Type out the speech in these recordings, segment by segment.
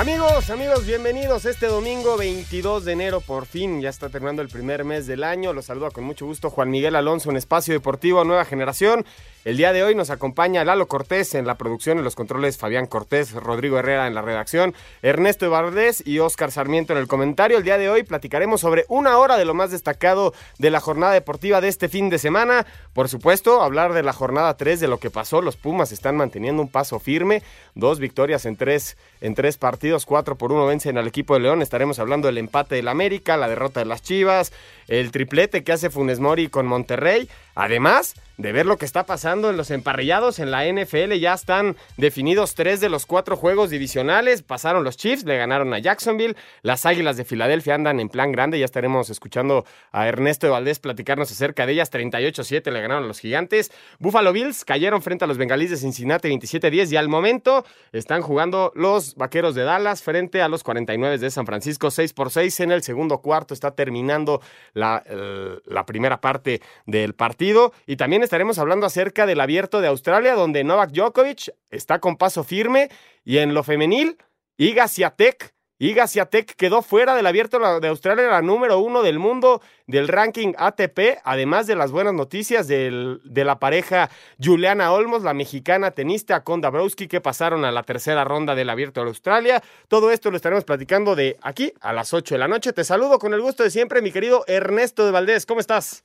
Amigos, amigos, bienvenidos este domingo 22 de enero. Por fin ya está terminando el primer mes del año. Los saluda con mucho gusto Juan Miguel Alonso en Espacio Deportivo Nueva Generación. El día de hoy nos acompaña Lalo Cortés en la producción y los controles, Fabián Cortés, Rodrigo Herrera en la redacción, Ernesto Valdés y Oscar Sarmiento en el comentario. El día de hoy platicaremos sobre una hora de lo más destacado de la jornada deportiva de este fin de semana. Por supuesto, hablar de la jornada 3, de lo que pasó. Los Pumas están manteniendo un paso firme. Dos victorias en tres, en tres partidos, cuatro por uno vencen al equipo de León. Estaremos hablando del empate del América, la derrota de las Chivas, el triplete que hace Funes Mori con Monterrey. Además de ver lo que está pasando en los emparrillados en la NFL, ya están definidos tres de los cuatro juegos divisionales. Pasaron los Chiefs, le ganaron a Jacksonville. Las Águilas de Filadelfia andan en plan grande. Ya estaremos escuchando a Ernesto de Valdés platicarnos acerca de ellas. 38-7 le ganaron a los Gigantes. Buffalo Bills cayeron frente a los Bengalíes de Cincinnati 27-10 y al momento están jugando los Vaqueros de Dallas frente a los 49 de San Francisco 6 por 6 en el segundo cuarto. Está terminando la, la primera parte del partido y también estaremos hablando acerca del abierto de Australia, donde Novak Djokovic está con paso firme. Y en lo femenil, Iga Swiatek. Iga quedó fuera del abierto de Australia, la número uno del mundo del ranking ATP, además de las buenas noticias del, de la pareja Juliana Olmos, la mexicana tenista con Dabrowski, que pasaron a la tercera ronda del abierto de Australia. Todo esto lo estaremos platicando de aquí a las 8 de la noche. Te saludo con el gusto de siempre, mi querido Ernesto de Valdés. ¿Cómo estás?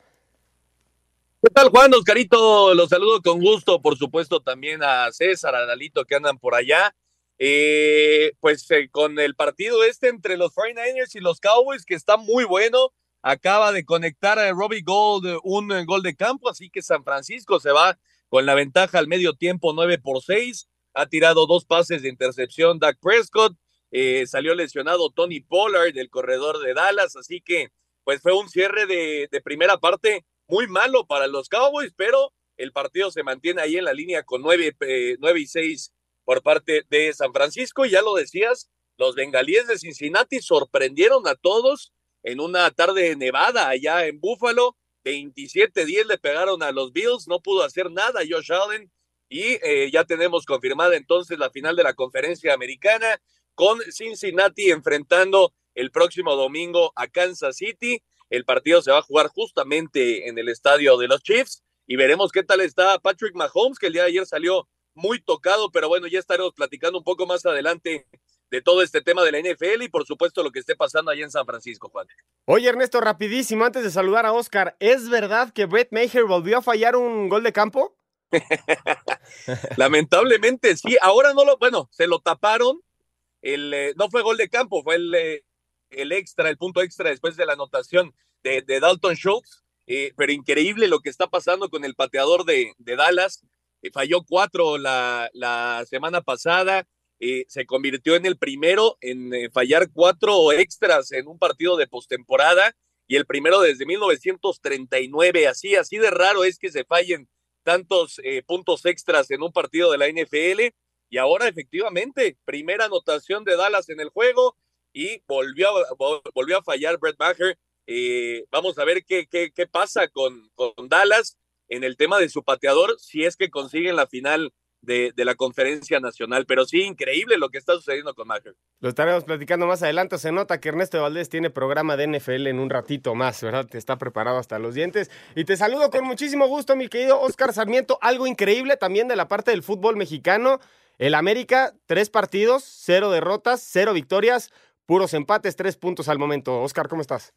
¿Qué tal, Juan? Oscarito, los saludo con gusto, por supuesto, también a César, a Dalito que andan por allá. Eh, pues eh, con el partido este entre los 49ers y los Cowboys, que está muy bueno, acaba de conectar a Robbie Gold un gol de campo, así que San Francisco se va con la ventaja al medio tiempo 9 por 6. Ha tirado dos pases de intercepción Dak Prescott, eh, salió lesionado Tony Pollard del corredor de Dallas, así que pues fue un cierre de primera parte muy malo para los Cowboys, pero el partido se mantiene ahí en la línea con nueve, eh, y seis por parte de San Francisco. Y ya lo decías, los bengalíes de Cincinnati sorprendieron a todos en una tarde nevada allá en Búfalo. 27-10 le pegaron a los Bills, no pudo hacer nada Josh Allen. Y eh, ya tenemos confirmada entonces la final de la conferencia americana con Cincinnati enfrentando el próximo domingo a Kansas City. El partido se va a jugar justamente en el estadio de los Chiefs y veremos qué tal está Patrick Mahomes, que el día de ayer salió muy tocado, pero bueno, ya estaremos platicando un poco más adelante de todo este tema de la NFL y por supuesto lo que esté pasando allá en San Francisco, Juan. Oye, Ernesto, rapidísimo, antes de saludar a Oscar, ¿es verdad que Brett Maher volvió a fallar un gol de campo? Lamentablemente sí, ahora no lo, bueno, se lo taparon, el, eh, no fue gol de campo, fue el, eh, el extra, el punto extra después de la anotación de, Dalton Schultz. Eh, pero increíble lo que está pasando con el pateador de, Dallas. Eh, falló cuatro la, la semana pasada. Eh, se convirtió en el primero en fallar cuatro extras en un partido de postemporada y el primero desde 1939. Así, así de raro es que se fallen tantos puntos extras en un partido de la NFL. Y ahora efectivamente, primera anotación de Dallas en el juego, y volvió, volvió a fallar Brett Maher. Eh, vamos a ver qué, qué, qué pasa con, con, Dallas en el tema de su pateador, si es que consiguen la final de, de, la conferencia nacional. Pero sí, increíble lo que está sucediendo con Maher. Lo estaremos platicando más adelante. Se nota que Ernesto Valdés tiene programa de NFL en un ratito más, ¿verdad? Te está preparado hasta los dientes. Y te saludo con muchísimo gusto, mi querido Oscar Sarmiento. Algo increíble también de la parte del fútbol mexicano. El América, tres partidos, cero derrotas, cero victorias puros empates, tres puntos al momento. Oscar, ¿cómo estás?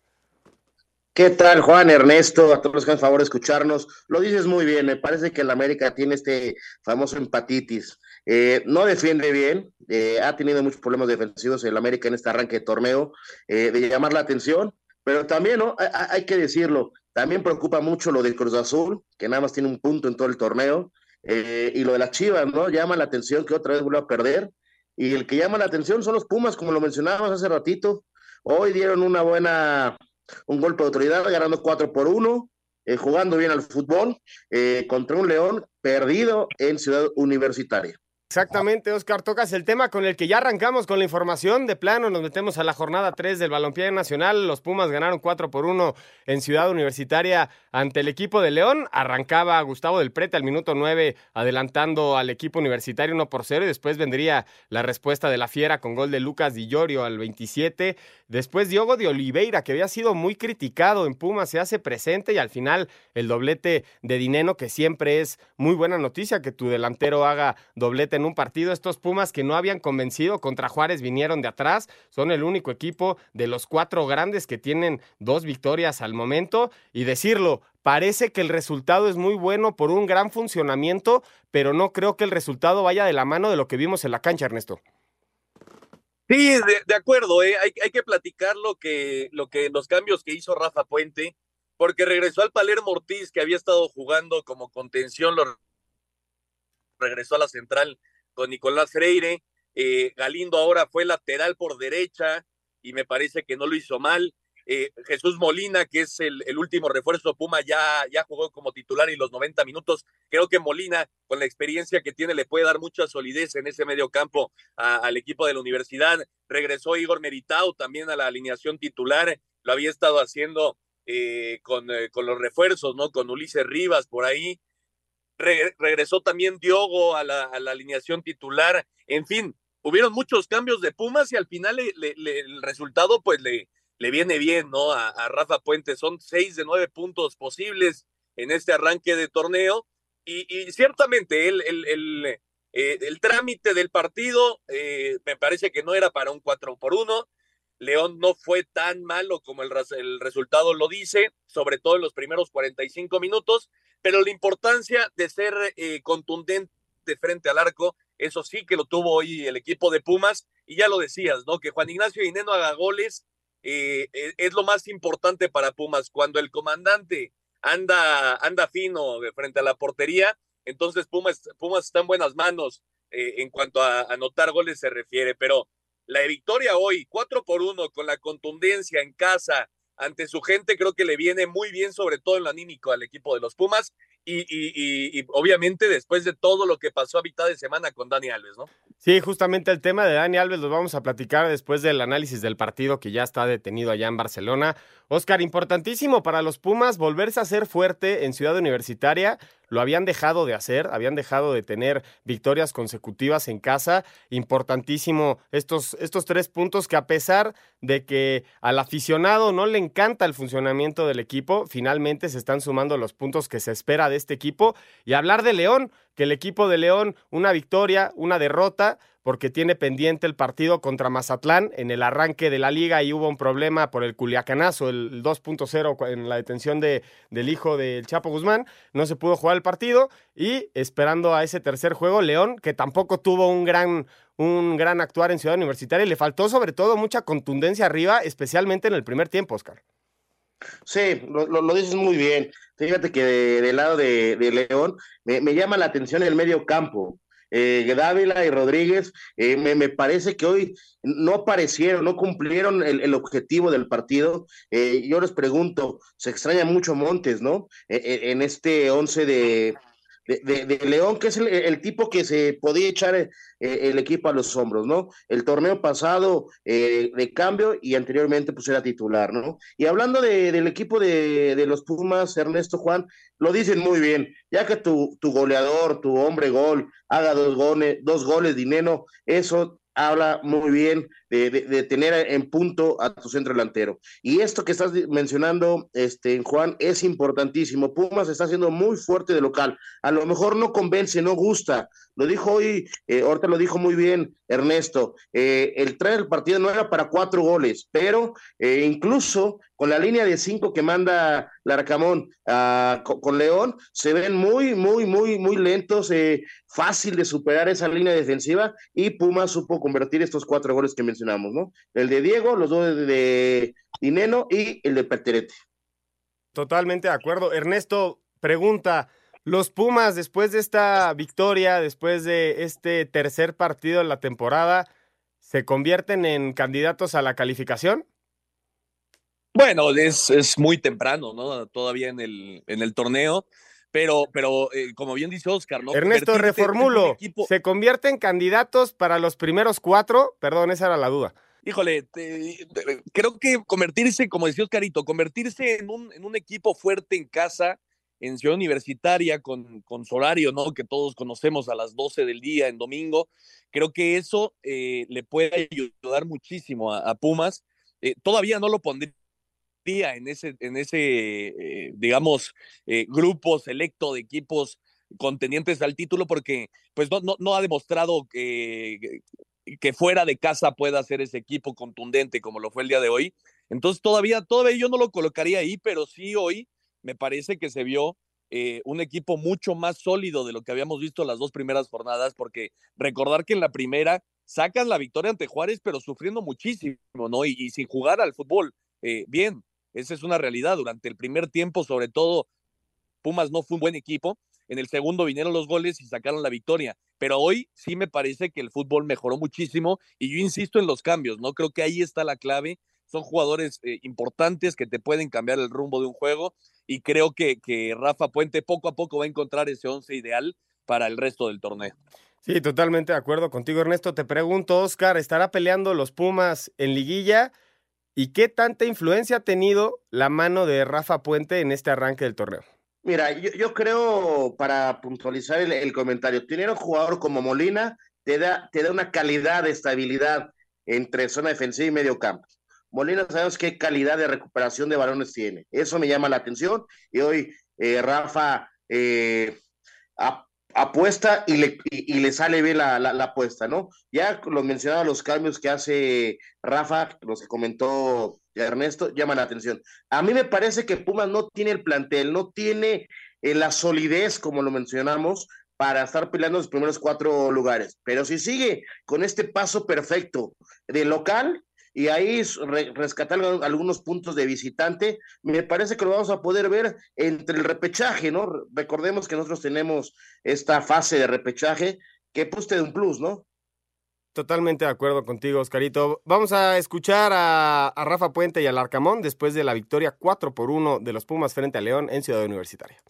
¿Qué tal, Juan, Ernesto? A todos los que han favor de escucharnos. Lo dices muy bien, me parece que el América tiene este famoso empatitis. Eh, no defiende bien, eh, ha tenido muchos problemas defensivos el América en este arranque de torneo, eh, de llamar la atención, pero también, ¿no? Hay, que decirlo, también preocupa mucho lo del Cruz Azul, que nada más tiene un punto en todo el torneo, y lo de las Chivas, ¿no? Llama la atención que otra vez vuelve a perder y el que llama la atención son los Pumas, como lo mencionábamos hace ratito. Hoy dieron una buena, un golpe de autoridad, ganando 4 por 1, eh, jugando bien al fútbol, eh, contra un León perdido en Ciudad Universitaria. Exactamente, Oscar, tocas el tema con el que ya arrancamos con la información. De plano, nos metemos a la jornada 3 del Balompié Nacional. Los Pumas ganaron 4 por 1 en Ciudad Universitaria ante el equipo de León. Arrancaba Gustavo del Prete al minuto 9, adelantando al equipo universitario 1 por 0. Y después vendría la respuesta de la Fiera con gol de Lucas Di Llorio al 27. Después Diogo de Oliveira, que había sido muy criticado en Pumas, se hace presente. Y al final, el doblete de Dineno, que siempre es muy buena noticia que tu delantero haga doblete en un partido. Estos Pumas que no habían convencido contra Juárez vinieron de atrás. Son el único equipo de los cuatro grandes que tienen dos victorias al momento. Y decirlo, parece que el resultado es muy bueno por un gran funcionamiento, pero no creo que el resultado vaya de la mano de lo que vimos en la cancha, Ernesto. Sí, de, acuerdo, ¿eh? hay, que platicar lo que, lo que, los cambios que hizo Rafa Puente, porque regresó al Palermo Ortiz, que había estado jugando como contención, lo regresó a la central con Nicolás Freire. Eh, Galindo ahora fue lateral por derecha y me parece que no lo hizo mal. Eh, Jesús Molina, que es el, último refuerzo Puma, ya, ya jugó como titular y los 90 minutos. Creo que Molina, con la experiencia que tiene, le puede dar mucha solidez en ese medio campo al equipo de la universidad. Regresó Igor Meritao también a la alineación titular. Lo había estado haciendo eh, con, con los refuerzos, ¿no? Con Ulises Rivas por ahí regresó también Diogo a la, alineación titular, en fin, hubieron muchos cambios de Pumas y al final el resultado pues le, viene bien, ¿no? A, Rafa Puente, son seis de nueve puntos posibles en este arranque de torneo y, ciertamente el, el, eh, el, trámite del partido eh, me parece que no era para un 4 por 1. León no fue tan malo como el, el resultado lo dice, sobre todo en los primeros 45 minutos, pero la importancia de ser eh, contundente frente al arco, eso sí que lo tuvo hoy el equipo de Pumas, y ya lo decías, ¿no? Que Juan Ignacio Ineno haga goles eh, e, es lo más importante para Pumas. Cuando el comandante anda, anda fino frente a la portería, entonces Pumas, Pumas está en buenas manos eh, en cuanto a anotar goles se refiere, pero la victoria hoy, 4 por 1, con la contundencia en casa, ante su gente, creo que le viene muy bien, sobre todo en lo anímico al equipo de los Pumas. Y, obviamente después de todo lo que pasó a mitad de semana con Dani Alves, ¿no? Sí, justamente el tema de Dani Alves lo vamos a platicar después del análisis del partido que ya está detenido allá en Barcelona. Oscar, importantísimo para los Pumas volverse a ser fuerte en Ciudad Universitaria. Lo habían dejado de hacer, habían dejado de tener victorias consecutivas en casa. Importantísimo estos, estos tres puntos que a pesar de que al aficionado no le encanta el funcionamiento del equipo, finalmente se están sumando los puntos que se espera de este equipo. Y hablar de León, que el equipo de León, una victoria, una derrota, porque tiene pendiente el partido contra Mazatlán en el arranque de la liga y hubo un problema por el culiacanazo, el 2.0 en la detención de, del hijo del Chapo Guzmán, no se pudo jugar el partido y esperando a ese tercer juego, León, que tampoco tuvo un gran, un gran actuar en Ciudad Universitaria, y le faltó sobre todo mucha contundencia arriba, especialmente en el primer tiempo, Oscar. Sí, lo, dices muy bien. Fíjate que del lado de, León me, me, llama la atención el medio campo eh, Dávila y Rodríguez, eh, me, parece que hoy no aparecieron, no cumplieron el, objetivo del partido. Eh, yo les pregunto, se extraña mucho Montes, ¿no? Eh, eh, en este once de, de, León, que es el, tipo que se podía echar eh, el equipo a los hombros, ¿no? El torneo pasado eh, de cambio y anteriormente pues era titular, ¿no? Y hablando del equipo de, los Pumas, Ernesto Juan, lo dicen muy bien, ya que tu, tu goleador, tu hombre gol, haga dos goles, dos goles, dinero, eso habla muy bien de, tener en punto a tu centro delantero. Y esto que estás mencionando, este, Juan, es importantísimo. Pumas está siendo muy fuerte de local. A lo mejor no convence, no gusta. Lo dijo hoy, eh, ahorita lo dijo muy bien Ernesto. Eh, el traer el partido no era para cuatro goles, pero eh, incluso con la línea de cinco que manda Larcamón ah, con, León, se ven muy, muy, muy, muy lentos, fácil de superar esa línea defensiva y Pumas supo convertir estos cuatro goles que mencionamos, ¿no? El de Diego, los dos de Dineno y el de Perterete. Totalmente de acuerdo. Ernesto pregunta, Los Pumas, después de esta victoria, después de este tercer partido de la temporada, ¿se convierten en candidatos a la calificación? Bueno, es, es muy temprano, ¿no? Todavía en el, en el torneo. Pero, pero eh, como bien dice Oscar, ¿no? Ernesto, reformulo. ¿Se convierten candidatos para los primeros cuatro? Perdón, esa era la duda. Híjole, creo que convertirse, como decía Oscarito, convertirse en un, en un equipo fuerte en casa, en Ciudad Universitaria, con, con su horario, ¿no? Que todos conocemos a las 12 del día en domingo. Creo que eso eh, le puede ayudar muchísimo a, Pumas. Eh, todavía no lo pondría en ese, en ese eh, digamos, grupo selecto de equipos contendientes al título porque pues no, no, no ha demostrado que, que fuera de casa pueda ser ese equipo contundente como lo fue el día de hoy. Entonces todavía, todavía yo no lo colocaría ahí, pero sí hoy me parece que se vio eh, un equipo mucho más sólido de lo que habíamos visto las dos primeras jornadas, porque recordar que en la primera sacan la victoria ante Juárez, pero sufriendo muchísimo, ¿no? Y, sin jugar al fútbol eh, bien, esa es una realidad. Durante el primer tiempo, sobre todo, Pumas no fue un buen equipo. En el segundo vinieron los goles y sacaron la victoria. Pero hoy sí me parece que el fútbol mejoró muchísimo y yo insisto en los cambios, ¿no? Creo que ahí está la clave. Son jugadores eh, importantes que te pueden cambiar el rumbo de un juego y creo que, que Rafa Puente poco a poco va a encontrar ese once ideal para el resto del torneo. Sí, totalmente de acuerdo contigo, Ernesto. Te pregunto, Oscar, ¿estará peleando los Pumas en liguilla? ¿Y qué tanta influencia ha tenido la mano de Rafa Puente en este arranque del torneo? Mira, yo, creo, para puntualizar el, comentario, tener un jugador como Molina te da, te da una calidad de estabilidad entre zona defensiva y medio campo. Molina sabemos qué calidad de recuperación de balones tiene. Eso me llama la atención. Y hoy eh, Rafa eh, apuesta y le, y, le sale bien la, la, apuesta, ¿no? Ya lo mencionaba los cambios que hace Rafa, los que comentó Ernesto, llaman la atención. A mí me parece que Pumas no tiene el plantel, no tiene eh, la solidez, como lo mencionamos, para estar peleando los primeros cuatro lugares. Pero si sigue con este paso perfecto de local, y ahí rescatar algunos puntos de visitante. Me parece que lo vamos a poder ver entre el repechaje, ¿no? Recordemos que nosotros tenemos esta fase de repechaje que puste de un plus, ¿no? Totalmente de acuerdo contigo, Oscarito. Vamos a escuchar a, a Rafa Puente y al Arcamón después de la victoria 4 por 1 de los Pumas frente a León en Ciudad Universitaria.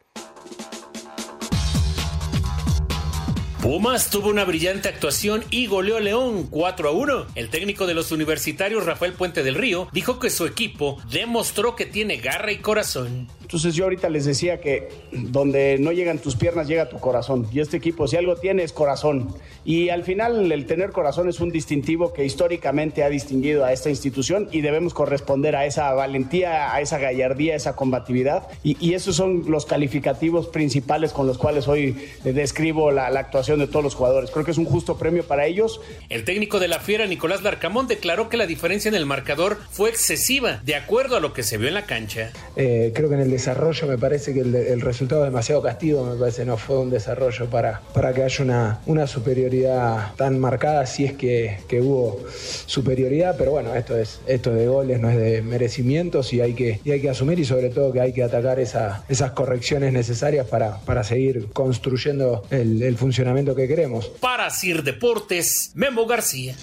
Pumas tuvo una brillante actuación y goleó a León 4 a 1. El técnico de los universitarios Rafael Puente del Río dijo que su equipo demostró que tiene garra y corazón. Entonces yo ahorita les decía que donde no llegan tus piernas llega tu corazón. Y este equipo, si algo tiene, es corazón. Y al final el tener corazón es un distintivo que históricamente ha distinguido a esta institución y debemos corresponder a esa valentía, a esa gallardía, a esa combatividad. Y, esos son los calificativos principales con los cuales hoy describo la, la actuación de todos los jugadores. Creo que es un justo premio para ellos. El técnico de la Fiera, Nicolás Larcamón, declaró que la diferencia en el marcador fue excesiva, de acuerdo a lo que se vio en la cancha. Eh, creo que en el desarrollo me parece que el, resultado es demasiado castigo, me parece, no fue un desarrollo para, para que haya una, una superioridad tan marcada, si es que, hubo superioridad, pero bueno, esto es, esto de goles, no es de merecimientos y hay que, y hay que asumir y sobre todo que hay que atacar esa, esas correcciones necesarias para, para seguir construyendo el, funcionamiento que queremos. Para Sir Deportes, Memo García.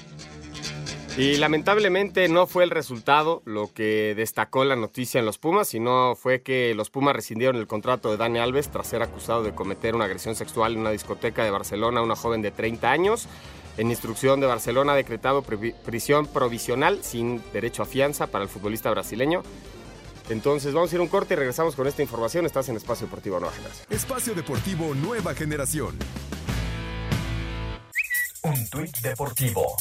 Y lamentablemente no fue el resultado lo que destacó la noticia en los Pumas, sino fue que los Pumas rescindieron el contrato de Dani Alves tras ser acusado de cometer una agresión sexual en una discoteca de Barcelona a una joven de 30 años. En instrucción de Barcelona ha decretado prisión provisional sin derecho a fianza para el futbolista brasileño. Entonces vamos a ir a un corte y regresamos con esta información. Estás en Espacio Deportivo Nueva Generación. Espacio Deportivo Nueva Generación. Un tuit deportivo.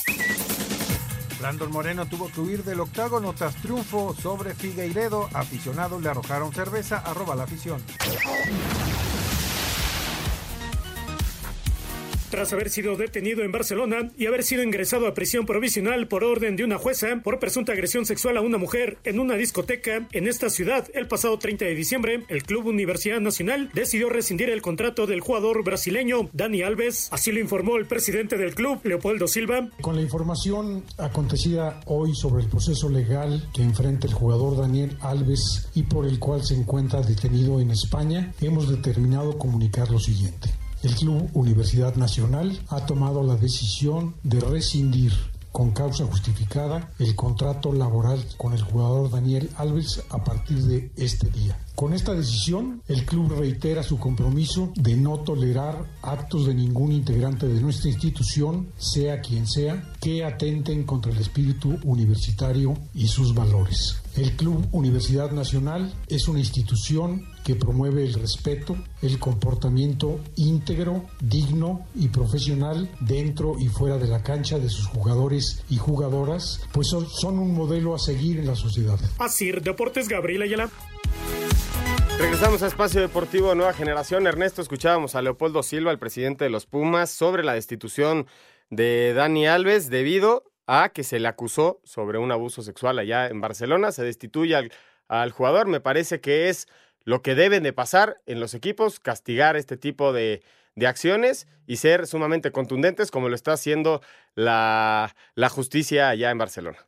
Brandon Moreno tuvo que huir del octágono tras triunfo sobre Figueiredo. Aficionados le arrojaron cerveza, arroba la afición. Tras haber sido detenido en Barcelona y haber sido ingresado a prisión provisional por orden de una jueza por presunta agresión sexual a una mujer en una discoteca en esta ciudad el pasado 30 de diciembre, el Club Universidad Nacional decidió rescindir el contrato del jugador brasileño Dani Alves. Así lo informó el presidente del club, Leopoldo Silva. Con la información acontecida hoy sobre el proceso legal que enfrenta el jugador Daniel Alves y por el cual se encuentra detenido en España, hemos determinado comunicar lo siguiente. El Club Universidad Nacional ha tomado la decisión de rescindir con causa justificada el contrato laboral con el jugador Daniel Alves a partir de este día. Con esta decisión, el club reitera su compromiso de no tolerar actos de ningún integrante de nuestra institución, sea quien sea, que atenten contra el espíritu universitario y sus valores. El Club Universidad Nacional es una institución que promueve el respeto, el comportamiento íntegro, digno y profesional dentro y fuera de la cancha de sus jugadores y jugadoras, pues son, un modelo a seguir en la sociedad. Así, Deportes Gabriel Ayala. Regresamos a Espacio Deportivo Nueva Generación. Ernesto, escuchábamos a Leopoldo Silva, el presidente de los Pumas, sobre la destitución de Dani Alves debido a que se le acusó sobre un abuso sexual allá en Barcelona. Se destituye al, al jugador. Me parece que es lo que deben de pasar en los equipos, castigar este tipo de, de acciones y ser sumamente contundentes como lo está haciendo la, la justicia allá en Barcelona.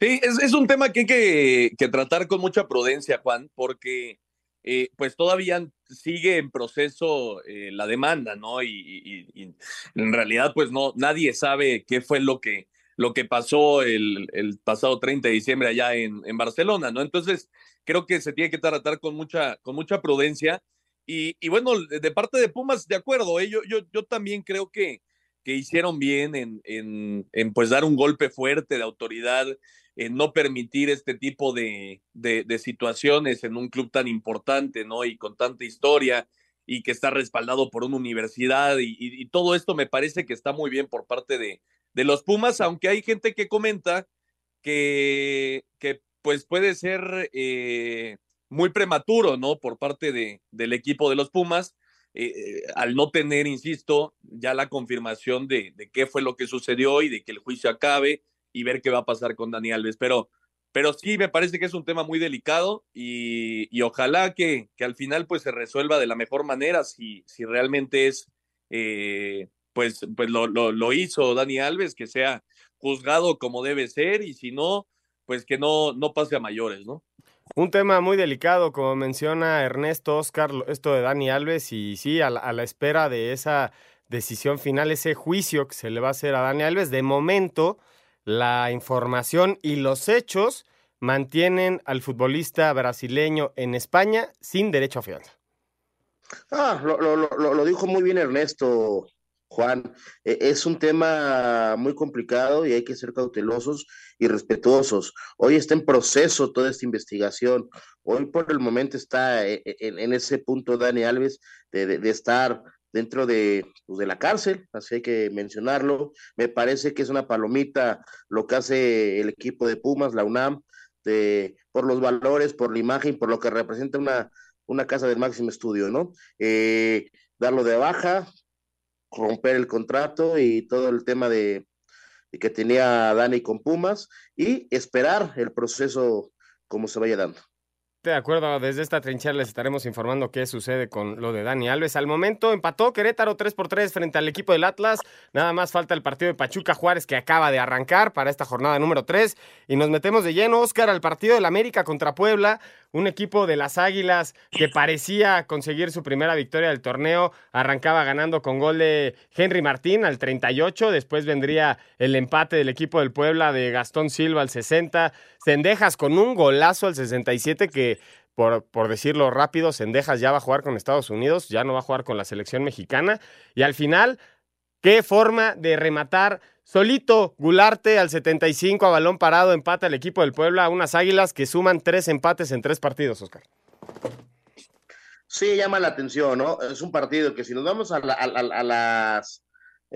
Sí, es, es, un tema que hay que, que, tratar con mucha prudencia, Juan, porque eh, pues todavía sigue en proceso eh, la demanda, ¿no? Y, en realidad, pues no, nadie sabe qué fue lo que, lo que pasó el, pasado 30 de diciembre allá en, Barcelona, ¿no? Entonces, creo que se tiene que tratar con mucha, con mucha prudencia. Y, y bueno, de parte de Pumas, de acuerdo, ¿eh? yo, yo, yo también creo que, que hicieron bien en, en, en, pues dar un golpe fuerte de autoridad, en no permitir este tipo de, de, situaciones en un club tan importante, ¿no? Y con tanta historia y que está respaldado por una universidad y todo esto me parece que está muy bien por parte de, de los Pumas, aunque hay gente que comenta que, que pues puede ser eh, muy prematuro, ¿no? Por parte de, del equipo de los Pumas, eh, al no tener, insisto, ya la confirmación de, de, qué fue lo que sucedió y de que el juicio acabe y ver qué va a pasar con Dani Alves. Pero, pero sí, me parece que es un tema muy delicado y, y ojalá que, que, al final pues se resuelva de la mejor manera si, si realmente es, eh, pues, pues lo, lo, hizo Dani Alves, que sea juzgado como debe ser y si no, pues que no, no pase a mayores, ¿no? Un tema muy delicado, como menciona Ernesto Oscar, esto de Dani Alves, y sí, a la, a la, espera de esa decisión final, ese juicio que se le va a hacer a Dani Alves. De momento, la información y los hechos mantienen al futbolista brasileño en España sin derecho a fianza. Ah, lo, dijo muy bien Ernesto, Juan, e, es un tema muy complicado y hay que ser cautelosos y respetuosos. Hoy está en proceso toda esta investigación. Hoy por el momento está e, e, en, ese punto Dani Alves de estar dentro de, pues, de la cárcel, así hay que mencionarlo. Me parece que es una palomita lo que hace el equipo de Pumas, la UNAM, por los valores, por la imagen, por lo que representa una, una casa del máximo estudio, ¿no? Eh, darlo de baja, romper el contrato y todo el tema de, de, que tenía Dani con Pumas y esperar el proceso como se vaya dando. De acuerdo, desde esta trinchera les estaremos informando qué sucede con lo de Dani Alves. Al momento empató Querétaro 3 por 3 frente al equipo del Atlas. Nada más falta el partido de Pachuca Juárez que acaba de arrancar para esta jornada número 3. Y nos metemos de lleno, Oscar, al partido del América contra Puebla. Un equipo de las Águilas que parecía conseguir su primera victoria del torneo. Arrancaba ganando con gol de Henry Martín al 38. Después vendría el empate del equipo del Puebla de Gastón Silva al 60. Cendejas con un golazo al 67 que por, por, decirlo rápido, Sendejas ya va a jugar con Estados Unidos, ya no va a jugar con la selección mexicana. Y al final, qué forma de rematar solito Gularte al 75 a balón parado, empata el equipo del Puebla, unas águilas que suman tres empates en tres partidos, Oscar. Sí, llama la atención, ¿no? Es un partido que si nos vamos a, la, a, a, a las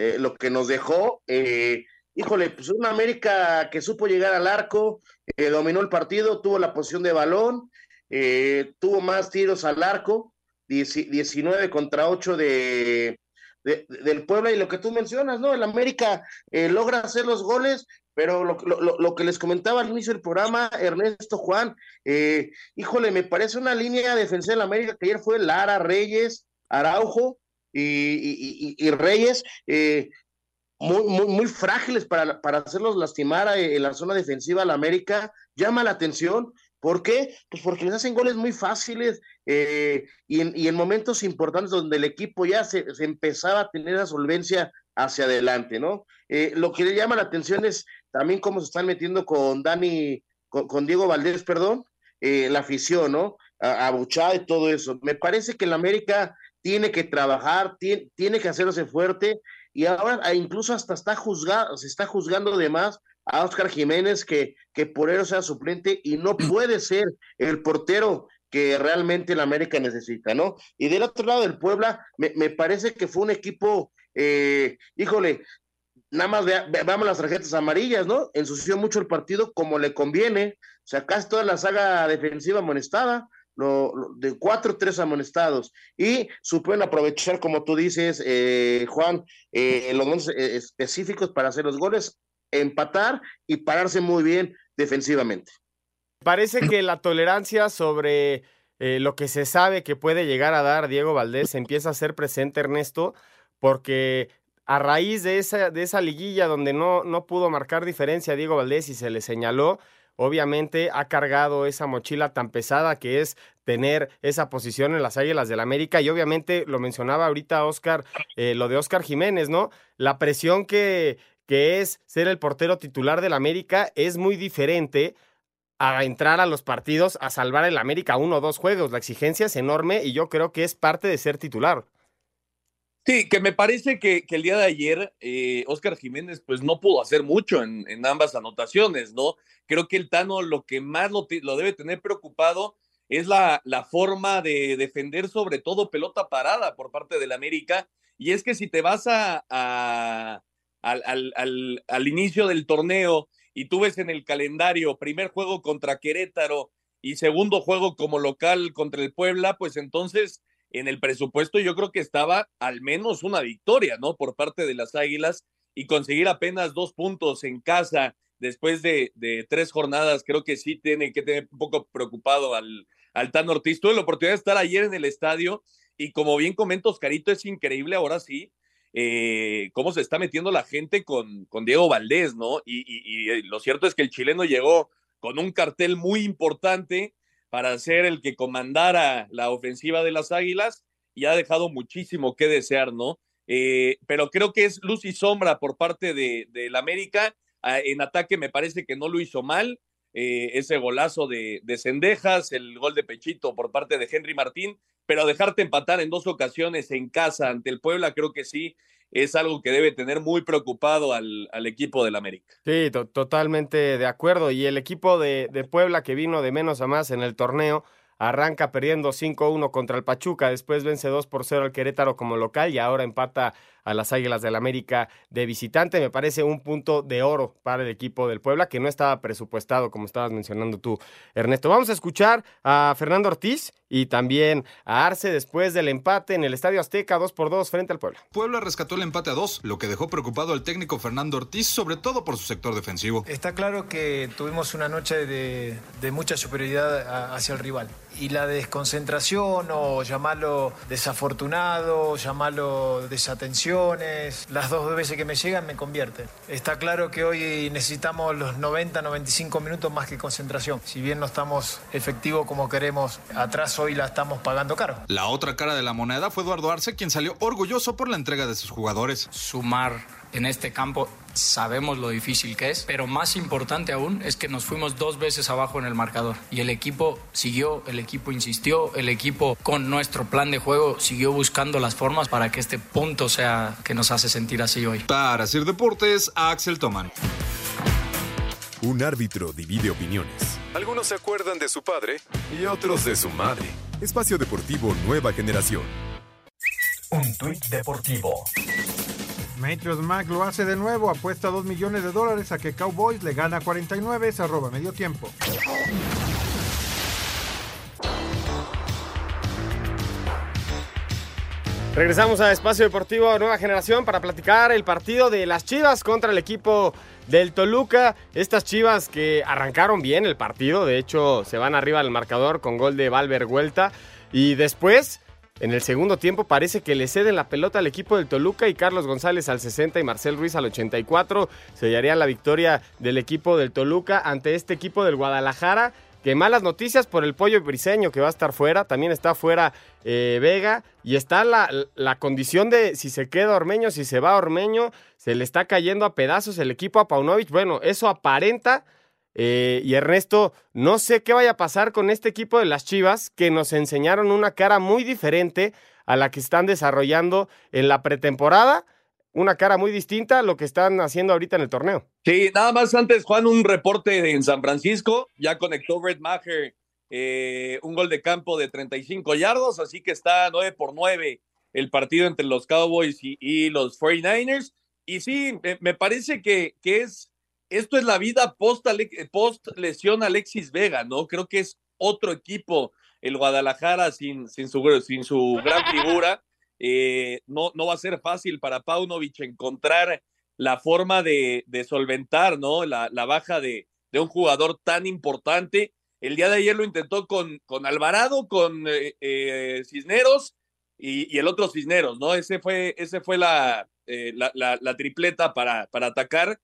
eh, lo que nos dejó, eh, híjole, pues una América que supo llegar al arco, eh, dominó el partido, tuvo la posición de balón, tuvo más tiros al arco, 19 contra 8 de, del Puebla y lo que tú mencionas, ¿no? El América eh, logra hacer los goles, pero lo, lo, que les comentaba al inicio del programa, Ernesto Juan, eh, híjole, me parece una línea defensiva del América que ayer fue Lara, Reyes, Araujo y, Reyes, eh, muy, muy, muy, frágiles para, para hacerlos lastimar en la zona defensiva al América, llama la atención, ¿Por qué? Pues porque les hacen goles muy fáciles eh, y, en, momentos importantes donde el equipo ya se, empezaba a tener esa solvencia hacia adelante, ¿no? Eh, lo que le llama la atención es también cómo se están metiendo con Dani, con, Diego Valdés, perdón, eh, la afición, ¿no? Abuchada y todo eso. Me parece que el América tiene que trabajar, tiene, que hacerse fuerte y ahora incluso hasta está juzgado, se está juzgando de más a Oscar Jiménez que, que por eso sea suplente y no puede ser el portero que realmente el América necesita, ¿no? Y del otro lado del Puebla, me, parece que fue un equipo, eh, híjole, nada más veamos las tarjetas amarillas, ¿no? Ensució mucho el partido como le conviene, o sea, casi toda la saga defensiva amonestada, lo, de cuatro, tres amonestados, y supieron aprovechar, como tú dices, eh, Juan, eh, los momentos específicos para hacer los goles, empatar y pararse muy bien defensivamente. Parece que la tolerancia sobre eh, lo que se sabe que puede llegar a dar Diego Valdés empieza a ser presente, Ernesto, porque a raíz de esa, de esa liguilla donde no, no pudo marcar diferencia Diego Valdés y se le señaló, obviamente ha cargado esa mochila tan pesada que es tener esa posición en las Águilas del América y obviamente lo mencionaba ahorita Oscar, eh, lo de Oscar Jiménez, ¿no? La presión que, que es ser el portero titular del América, es muy diferente a entrar a los partidos a salvar el América uno o dos juegos. La exigencia es enorme y yo creo que es parte de ser titular. Sí, que me parece que, el día de ayer eh, Oscar Jiménez pues no pudo hacer mucho en, ambas anotaciones, ¿no? Creo que el Tano lo que más lo, debe tener preocupado es la, la, forma de defender sobre todo pelota parada por parte del América. Y es que si te vas a al, al, al, inicio del torneo y tú ves en el calendario primer juego contra Querétaro y segundo juego como local contra el Puebla, pues entonces en el presupuesto yo creo que estaba al menos una victoria, ¿no? Por parte de las Águilas y conseguir apenas dos puntos en casa después de, de tres jornadas, creo que sí tiene que tener un poco preocupado al, al Tan Ortiz. Tuve la oportunidad de estar ayer en el estadio y como bien comento, Oscarito, es increíble ahora sí eh, cómo se está metiendo la gente con, Diego Valdés, ¿no? Y, lo cierto es que el chileno llegó con un cartel muy importante para ser el que comandara la ofensiva de las Águilas y ha dejado muchísimo que desear, ¿no? Eh, pero creo que es luz y sombra por parte de, la América. Ah, en ataque me parece que no lo hizo mal. Ese golazo de, de el gol de Pechito por parte de Henry Martín, pero dejarte empatar en dos ocasiones en casa ante el Puebla, creo que sí es algo que debe tener muy preocupado al, al equipo del América. Sí, totalmente de acuerdo. Y el equipo de, de Puebla que vino de menos a más en el torneo, arranca perdiendo 5-1 contra el Pachuca, después vence 2 por 0 al Querétaro como local y ahora empata a las Águilas del América de visitante. Me parece un punto de oro para el equipo del Puebla que no estaba presupuestado, como estabas mencionando tú, Ernesto. Vamos a escuchar a Fernando Ortiz y también a Arce después del empate en el Estadio Azteca 2 por 2 frente al Puebla. Puebla rescató el empate a 2, lo que dejó preocupado al técnico Fernando Ortiz, sobre todo por su sector defensivo. Está claro que tuvimos una noche de, de mucha superioridad hacia el rival y la desconcentración o llamarlo desafortunado, llamarlo desatención las dos veces que me llegan me convierten. Está claro que hoy necesitamos los 90, 95 minutos más que concentración. Si bien no estamos efectivos como queremos, atrás hoy la estamos pagando caro. La otra cara de la moneda fue Eduardo Arce, quien salió orgulloso por la entrega de sus jugadores. Sumar en este campo sabemos lo difícil que es, pero más importante aún es que nos fuimos dos veces abajo en el marcador y el equipo siguió, el equipo insistió, el equipo con nuestro plan de juego siguió buscando las formas para que este punto sea que nos hace sentir así hoy. Para hacer deportes, Axel Toman. Un árbitro divide opiniones. Algunos se acuerdan de su padre y otros de su madre. Espacio Deportivo Nueva Generación. Un tuit deportivo. Matrix Mac lo hace de nuevo, apuesta 2 millones de dólares a que Cowboys le gana 49, se arroba medio tiempo. Regresamos a Espacio Deportivo Nueva Generación para platicar el partido de las Chivas contra el equipo del Toluca. Estas Chivas que arrancaron bien el partido, de hecho se van arriba al marcador con gol de Valver Vuelta y después en el segundo tiempo parece que le ceden la pelota al equipo del Toluca y Carlos González al 60 y Marcel Ruiz al 84 sellaría la victoria del equipo del Toluca ante este equipo del Guadalajara que malas noticias por el pollo briseño que va a estar fuera. También está fuera eh, Vega. Y está la, la, condición de si se queda Ormeño, si se va Ormeño. Se le está cayendo a pedazos el equipo a Paunovic. Bueno, eso aparenta. Eh, y Ernesto, no sé qué vaya a pasar con este equipo de las Chivas que nos enseñaron una cara muy diferente a la que están desarrollando en la pretemporada una cara muy distinta a lo que están haciendo ahorita en el torneo. Sí, nada más antes, Juan, un reporte en San Francisco. Ya conectó Brett Maher eh, un gol de campo de 35 yardos, así que está 9 por 9 el partido entre los Cowboys y, los 49ers. Y sí, me, parece que, que, es, esto es la vida post, post lesión Alexis Vega, ¿no? Creo que es otro equipo, el Guadalajara sin, sin, su, sin su gran figura. Eh, no, no va a ser fácil para Paunovic encontrar la forma de, solventar ¿no? la, baja de, un jugador tan importante. El día de ayer lo intentó con, con Alvarado, con eh, eh, Cisneros y, el otro Cisneros, ¿no? Ese fue, ese fue la, la, tripleta para, para atacar.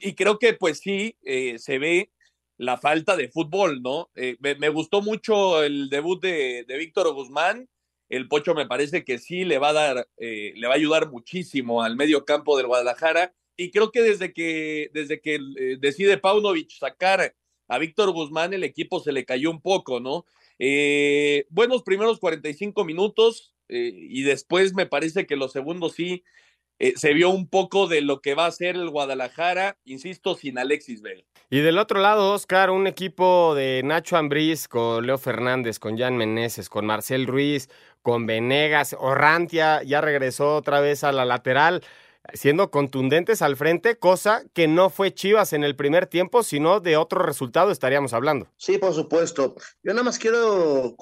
Y creo que pues sí, se ve la falta de fútbol, ¿no? Me, gustó mucho el debut de, de Víctor Guzmán el Pocho me parece que sí le va a dar, eh, le va a ayudar muchísimo al medio campo del Guadalajara. Y creo que desde que, desde que eh, decide Paunovic sacar a Víctor Guzmán, el equipo se le cayó un poco, ¿no? Eh, buenos primeros 45 minutos y después me parece que los segundos sí se vio un poco de lo que va a ser el Guadalajara, insisto, sin Alexis Vega. Y del otro lado, Oscar, un equipo de Nacho Ambriz con Leo Fernández, con Jan Meneses, con Marcel Ruiz, con Venegas, Orrantia ya regresó otra vez a la lateral, siendo contundentes al frente, cosa que no fue Chivas en el primer tiempo, sino de otro resultado estaríamos hablando. Sí, por supuesto. Yo nada más quiero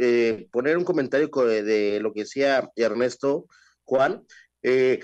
eh, poner un comentario de lo que decía Ernesto, Juan. Eh,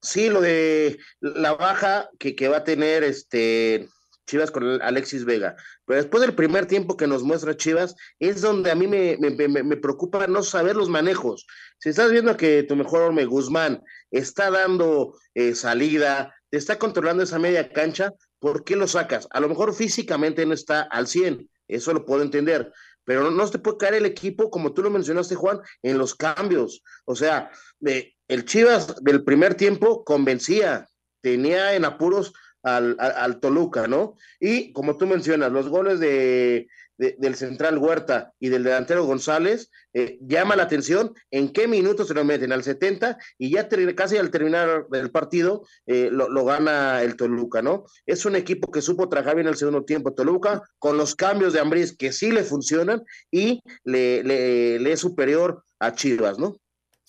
sí, lo de la baja que, que va a tener este Chivas con Alexis Vega. Pero después del primer tiempo que nos muestra Chivas, es donde a mí me, me, preocupa no saber los manejos. Si estás viendo que tu mejor hombre, Guzmán, está dando eh, salida, te está controlando esa media cancha, ¿por qué lo sacas? A lo mejor físicamente no está al 100, eso lo puedo entender, pero no, no te puede caer el equipo, como tú lo mencionaste, Juan, en los cambios. O sea, el Chivas del primer tiempo convencía, tenía en apuros al, al, Toluca, ¿no? Y como tú mencionas, los goles de, del central Huerta y del delantero González eh, llama la atención en qué minutos se lo meten, al 70 y ya casi al terminar el partido eh, lo, gana el Toluca, ¿no? Es un equipo que supo trabajar bien el segundo tiempo Toluca con los cambios de Ambriz que sí le funcionan y le, le es superior a Chivas, ¿no?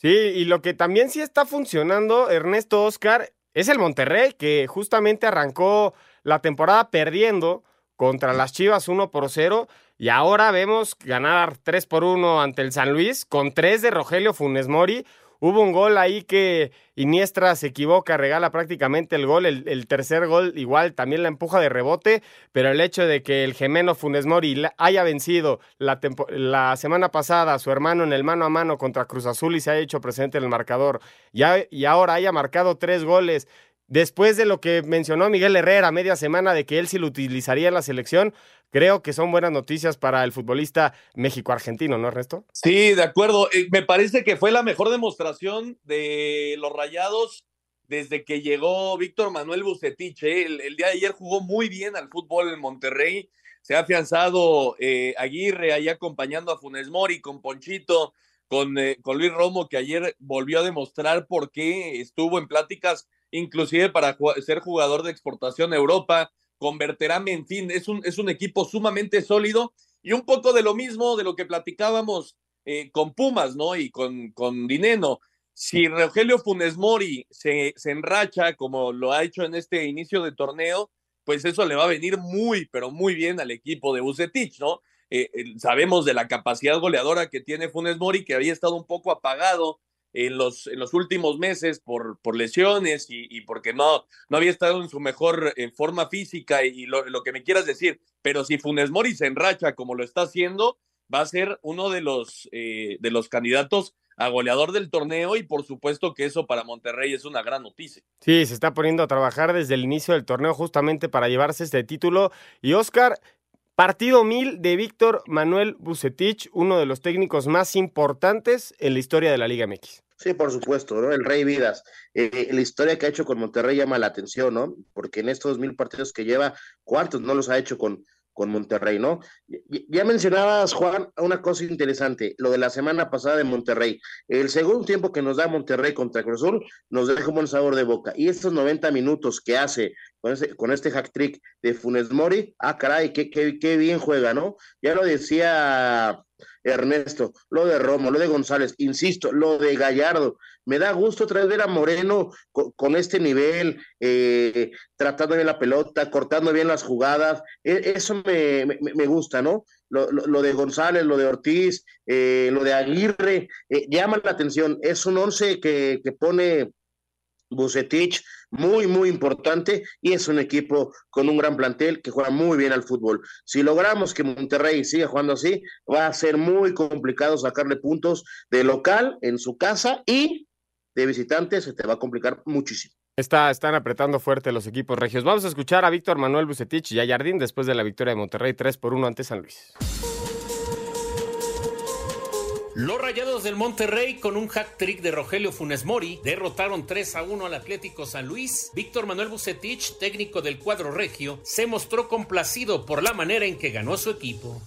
Sí, y lo que también sí está funcionando, Ernesto Oscar, es el Monterrey, que justamente arrancó la temporada perdiendo contra las Chivas 1 por 0 y ahora vemos ganar 3 por 1 ante el San Luis con 3 de Rogelio Funes Mori. Hubo un gol ahí que Iniestra se equivoca, regala prácticamente el gol. El, tercer gol igual también la empuja de rebote, pero el hecho de que el gemeno Funes Mori haya vencido la, la, semana pasada a su hermano en el mano a mano contra Cruz Azul y se haya hecho presente en el marcador y ahora haya marcado tres goles después de lo que mencionó Miguel Herrera media semana de que él sí lo utilizaría en la selección, creo que son buenas noticias para el futbolista México-Argentino, ¿no, Ernesto? Sí, de acuerdo. Eh, me parece que fue la mejor demostración de los Rayados desde que llegó Víctor Manuel Bucetich. ¿eh? El, día de ayer jugó muy bien al fútbol en Monterrey. Se ha afianzado eh, Aguirre ahí acompañando a Funes Mori con Ponchito, con, con Luis Romo, que ayer volvió a demostrar por qué estuvo en pláticas inclusive para ser jugador de exportación a Europa, convertirá, en fin, es un, es un equipo sumamente sólido y un poco de lo mismo de lo que platicábamos eh, con Pumas, ¿no? Y con, con Dineno. Si Rogelio Funes Mori se, se enracha como lo ha hecho en este inicio de torneo, pues eso le va a venir muy, pero muy bien al equipo de Bucetich, ¿no? Eh, sabemos de la capacidad goleadora que tiene Funes Mori, que había estado un poco apagado en los, en los últimos meses por, por lesiones y, porque no, no había estado en su mejor en forma física y, lo, lo, que me quieras decir, pero si Funes Mori se enracha como lo está haciendo, va a ser uno de los, eh, de los candidatos a goleador del torneo y por supuesto que eso para Monterrey es una gran noticia. Sí, se está poniendo a trabajar desde el inicio del torneo justamente para llevarse este título. Y Oscar, partido mil de Víctor Manuel Bucetich, uno de los técnicos más importantes en la historia de la Liga MX. Sí, por supuesto, ¿no? El Rey Vidas. Eh, la historia que ha hecho con Monterrey llama la atención, ¿no? Porque en estos mil partidos que lleva, ¿cuántos no los ha hecho con, con Monterrey, ¿no? Ya mencionabas, Juan, una cosa interesante, lo de la semana pasada de Monterrey. El segundo tiempo que nos da Monterrey contra Cruz Azul nos deja un buen sabor de boca. Y estos 90 minutos que hace con, este hack trick de Funes Mori, ah, caray, qué, bien juega, ¿no? Ya lo decía Ernesto, lo de Romo, lo de González, insisto, lo de Gallardo. Me da gusto traer ver a Moreno con, este nivel, eh, tratando bien la pelota, cortando bien las jugadas. E, eso me, me, gusta, ¿no? Lo, lo, de González, lo de Ortiz, eh, lo de Aguirre, eh, llama la atención. Es un once que, que pone Bucetich, muy, muy importante y es un equipo con un gran plantel que juega muy bien al fútbol. Si logramos que Monterrey siga jugando así, va a ser muy complicado sacarle puntos de local en su casa y de visitante se te va a complicar muchísimo. Está, están apretando fuerte los equipos regios. Vamos a escuchar a Víctor Manuel Bucetich y a Jardín después de la victoria de Monterrey 3 por 1 ante San Luis. Los Rayados del Monterrey con un hack trick de Rogelio Funes Mori derrotaron 3 a 1 al Atlético San Luis. Víctor Manuel Bucetich, técnico del cuadro regio, se mostró complacido por la manera en que ganó su equipo.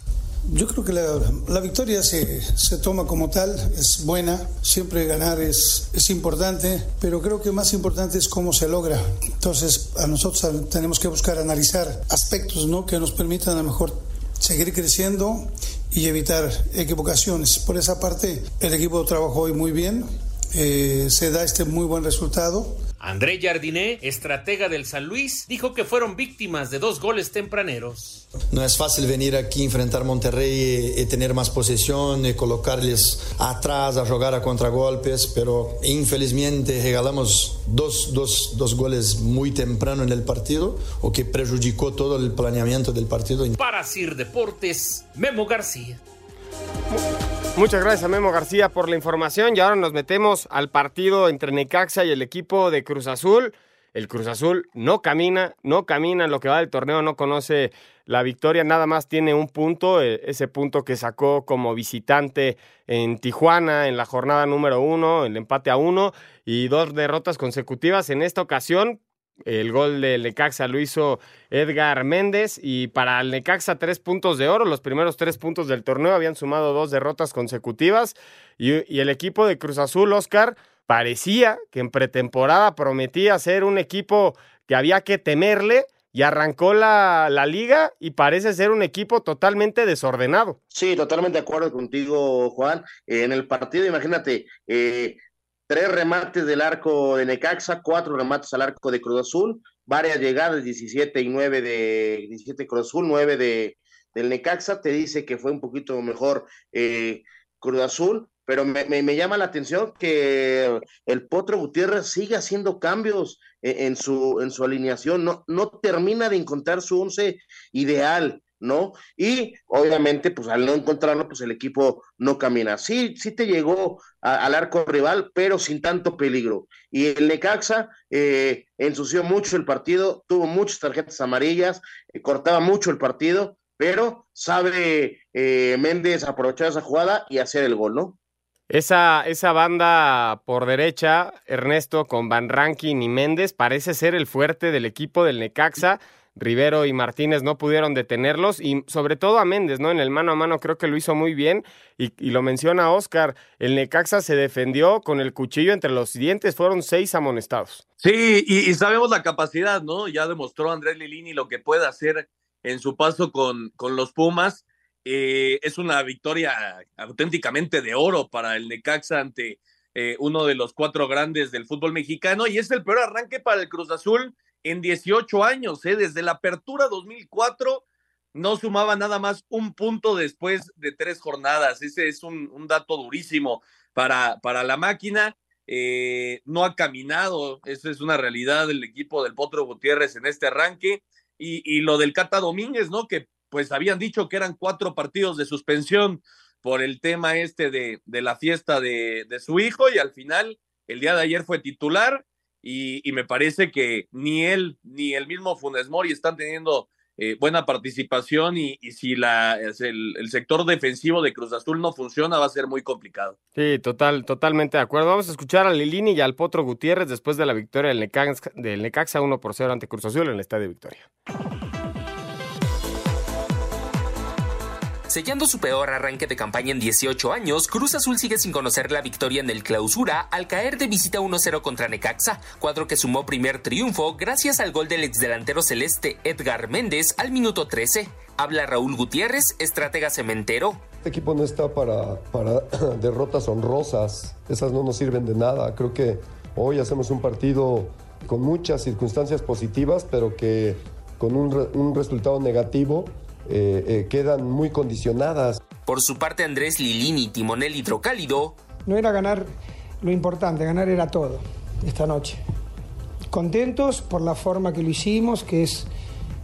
Yo creo que la, victoria se, se, toma como tal, es buena, siempre ganar es, es importante, pero creo que más importante es cómo se logra. Entonces, a nosotros tenemos que buscar analizar aspectos ¿no? que nos permitan a lo mejor seguir creciendo y evitar equivocaciones. Por esa parte, el equipo trabajó hoy muy bien, eh, se da este muy buen resultado. André Jardiné, estratega del San Luis, dijo que fueron víctimas de dos goles tempraneros. No es fácil venir aquí, enfrentar Monterrey y, tener más posesión y colocarles atrás a jugar a contragolpes, pero infelizmente regalamos dos, dos, dos goles muy temprano en el partido, o que perjudicó todo el planeamiento del partido. Para Sir Deportes, Memo García. Muchas gracias a Memo García por la información y ahora nos metemos al partido entre Necaxa y el equipo de Cruz Azul. El Cruz Azul no camina, no camina en lo que va del torneo, no conoce la victoria, nada más tiene un punto, e, ese punto que sacó como visitante en Tijuana en la jornada número uno, el empate a uno y dos derrotas consecutivas. En esta ocasión, el gol del Necaxa lo hizo Edgar Méndez y para el Necaxa tres puntos de oro. Los primeros tres puntos del torneo habían sumado dos derrotas consecutivas y, el equipo de Cruz Azul, Oscar, parecía que en pretemporada prometía ser un equipo que había que temerle y arrancó la, la, liga y parece ser un equipo totalmente desordenado. Sí, totalmente de acuerdo contigo, Juan. en el partido, imagínate, eh, tres remates del arco de Necaxa, cuatro remates al arco de Cruz Azul, varias llegadas, 17 y 9 de 17 Cruz Azul, 9 de, del Necaxa, te dice que fue un poquito mejor eh, Cruz Azul, pero me, me, llama la atención que el Potro Gutiérrez sigue haciendo cambios en, su, en su alineación, no, no termina de encontrar su once ideal. ¿No? Y obviamente, pues al no encontrarlo, pues el equipo no camina. Sí, sí te llegó al arco rival, pero sin tanto peligro. Y el Necaxa eh, ensució mucho el partido, tuvo muchas tarjetas amarillas, eh, cortaba mucho el partido, pero sabe eh, Méndez aprovechar esa jugada y hacer el gol, ¿no? Esa, esa banda por derecha, Ernesto, con Van Rankin y Méndez, parece ser el fuerte del equipo del Necaxa. Rivero y Martínez no pudieron detenerlos y sobre todo a Méndez, ¿no? En el mano a mano creo que lo hizo muy bien y, lo menciona Oscar, el Necaxa se defendió con el cuchillo entre los dientes, fueron seis amonestados. Sí, y, sabemos la capacidad, ¿no? Ya demostró Andrés Lilini lo que puede hacer en su paso con, con los Pumas. Eh, es una victoria auténticamente de oro para el Necaxa ante eh, uno de los cuatro grandes del fútbol mexicano y es el peor arranque para el Cruz Azul en 18 años, ¿eh? desde la apertura 2004 no sumaba nada más un punto después de tres jornadas. Ese es un, dato durísimo para, para la máquina. Eh, no ha caminado, esa es una realidad del equipo del Potro Gutiérrez en este arranque. Y, y lo del Cata Domínguez, ¿no? Que pues habían dicho que eran cuatro partidos de suspensión por el tema este de, de la fiesta de, de, su hijo y al final el día de ayer fue titular y, me parece que ni él ni el mismo Funes Mori están teniendo eh, buena participación y, si la, el, el, sector defensivo de Cruz Azul no funciona va a ser muy complicado. Sí, total, totalmente de acuerdo. Vamos a escuchar a Lilini y al Potro Gutiérrez después de la victoria del Necaxa, del Necaxa 1 por 0 ante Cruz Azul en el Estadio Victoria. Sellando su peor arranque de campaña en 18 años, Cruz Azul sigue sin conocer la victoria en el clausura al caer de visita 1-0 contra Necaxa, cuadro que sumó primer triunfo gracias al gol del exdelantero celeste Edgar Méndez al minuto 13. Habla Raúl Gutiérrez, estratega cementero. Este equipo no está para, para derrotas honrosas, esas no nos sirven de nada. Creo que hoy hacemos un partido con muchas circunstancias positivas, pero que con un, un resultado negativo eh, eh, quedan muy condicionadas. Por su parte, Andrés Lilini, timonel hidrocálido. No era ganar lo importante, ganar era todo esta noche. Contentos por la forma que lo hicimos, que es